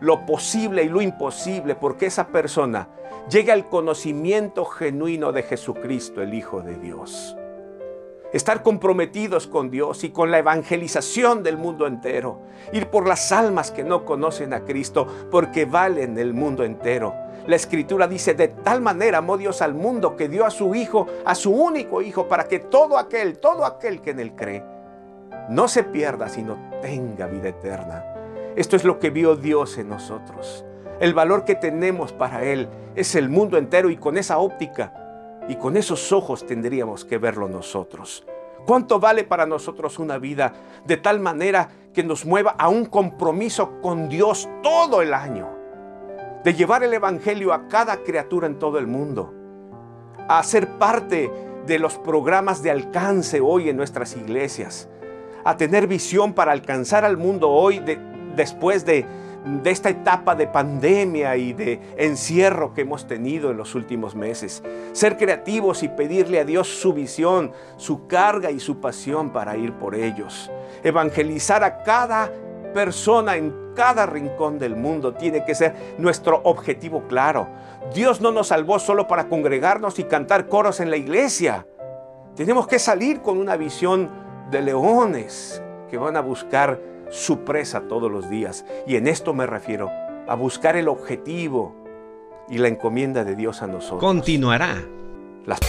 lo posible y lo imposible porque esa persona llegue al conocimiento genuino de Jesucristo, el Hijo de Dios. Estar comprometidos con Dios y con la evangelización del mundo entero. Ir por las almas que no conocen a Cristo porque valen el mundo entero. La escritura dice, de tal manera amó Dios al mundo que dio a su Hijo, a su único Hijo, para que todo aquel, todo aquel que en él cree, no se pierda, sino tenga vida eterna. Esto es lo que vio Dios en nosotros. El valor que tenemos para Él es el mundo entero y con esa óptica y con esos ojos tendríamos que verlo nosotros. ¿Cuánto vale para nosotros una vida de tal manera que nos mueva a un compromiso con Dios todo el año? De llevar el Evangelio a cada criatura en todo el mundo. A ser parte de los programas de alcance hoy en nuestras iglesias. A tener visión para alcanzar al mundo hoy después de esta etapa de pandemia y de encierro que hemos tenido en los últimos meses. Ser creativos y pedirle a Dios su visión, su carga y su pasión para ir por ellos. Evangelizar a cada persona en cada rincón del mundo tiene que ser nuestro objetivo claro. Dios no nos salvó solo para congregarnos y cantar coros en la iglesia. Tenemos que salir con una visión de leones que van a buscar su presa todos los días. Y en esto me refiero a buscar el objetivo y la encomienda de Dios a nosotros. Continuará. Las